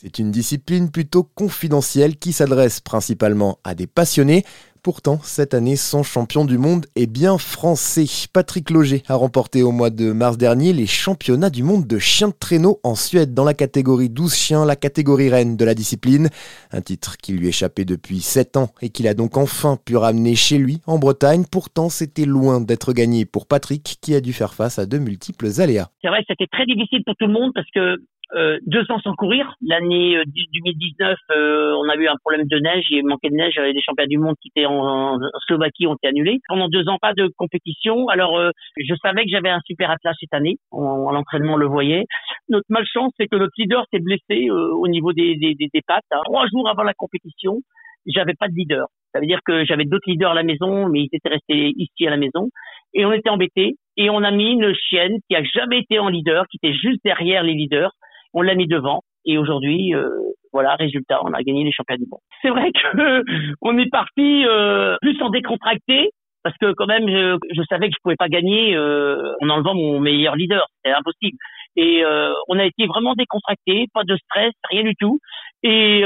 C'est une discipline plutôt confidentielle qui s'adresse principalement à des passionnés. Pourtant, cette année, son champion du monde est bien français. Patrick Loger a remporté au mois de mars dernier les championnats du monde de chiens de traîneau en Suède dans la catégorie 12 chiens, la catégorie reine de la discipline. Un titre qui lui échappait depuis 7 ans et qu'il a donc enfin pu ramener chez lui en Bretagne. Pourtant, c'était loin d'être gagné pour Patrick qui a dû faire face à de multiples aléas. C'est vrai c'était très difficile pour tout le monde parce que euh, deux ans sans courir. L'année 2019, euh, euh, on a eu un problème de neige, il manquait de neige, les championnats du monde qui étaient en, Slovaquie ont été annulés. Pendant deux ans, pas de compétition. Alors, je savais que j'avais un super atlas cette année. En, l'entraînement, on le voyait. Notre malchance, c'est que notre leader s'est blessé au niveau des, des, des, pattes. Hein. Trois jours avant la compétition, j'avais pas de leader. Ça veut dire que j'avais d'autres leaders à la maison, mais ils étaient restés ici à la maison. Et on était embêtés. Et on a mis une chienne qui a jamais été en leader, qui était juste derrière les leaders on l'a mis devant. Et aujourd'hui, euh, voilà, résultat, on a gagné les championnats du monde. C'est vrai que on est parti euh, plus en décontracté parce que quand même, je, savais que je pouvais pas gagner euh, en enlevant mon meilleur leader, c'était impossible. Et on a été vraiment décontracté, pas de stress, rien du tout. Et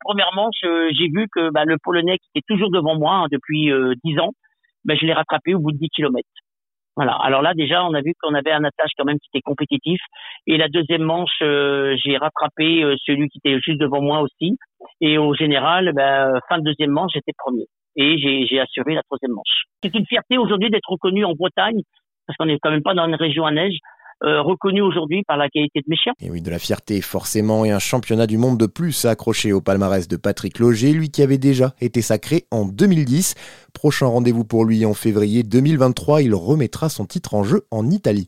premièrement, j'ai vu que bah, le Polonais qui était toujours devant moi hein, depuis dix ans, bah, je l'ai rattrapé au bout de 10 kilomètres. Voilà. Alors là, déjà, on a vu qu'on avait un attache quand même qui était compétitif. Et la deuxième manche, euh, j'ai rattrapé euh, celui qui était juste devant moi aussi. Et au général, ben, fin de deuxième manche, j'étais premier. Et j'ai assuré la troisième manche. C'est une fierté aujourd'hui d'être reconnu en Bretagne, parce qu'on n'est quand même pas dans une région à neige. Euh, reconnu aujourd'hui par la qualité de mes chiens. Et oui, de la fierté forcément, et un championnat du monde de plus accroché au palmarès de Patrick Loger, lui qui avait déjà été sacré en 2010. Prochain rendez-vous pour lui en février 2023, il remettra son titre en jeu en Italie.